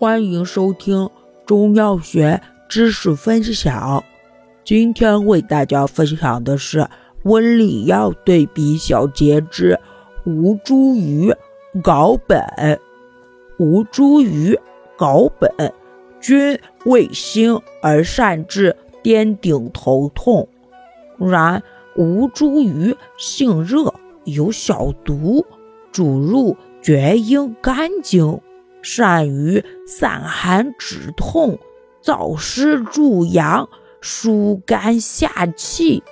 欢迎收听中药学知识分享。今天为大家分享的是温里药对比小节之吴茱萸、藁本。吴茱萸、藁本均味辛而善治颠顶头痛，然吴茱萸性热，有小毒，主入厥阴肝经。善于散寒止痛、燥湿助阳、疏肝下气，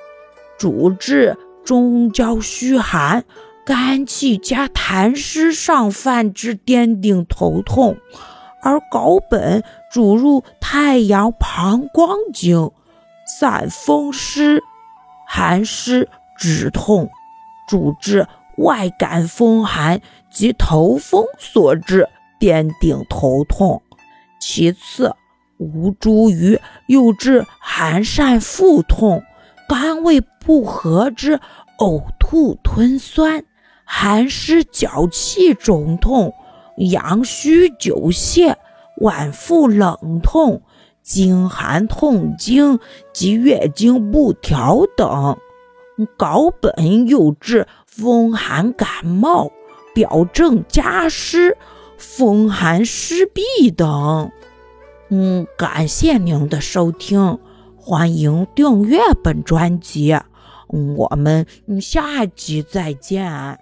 主治中焦虚寒、肝气加痰湿上犯之颠顶头痛；而藁本主入太阳膀胱经，散风湿、寒湿止痛，主治外感风寒及头风所致。颠顶头痛，其次，吴茱萸又治寒疝腹痛、肝胃不和之呕吐吞酸、寒湿脚气肿痛、阳虚久泻、脘腹冷痛、经寒痛经及月经不调等。藁本又治风寒感冒、表症加湿。风寒湿痹等，嗯，感谢您的收听，欢迎订阅本专辑，我们下集再见。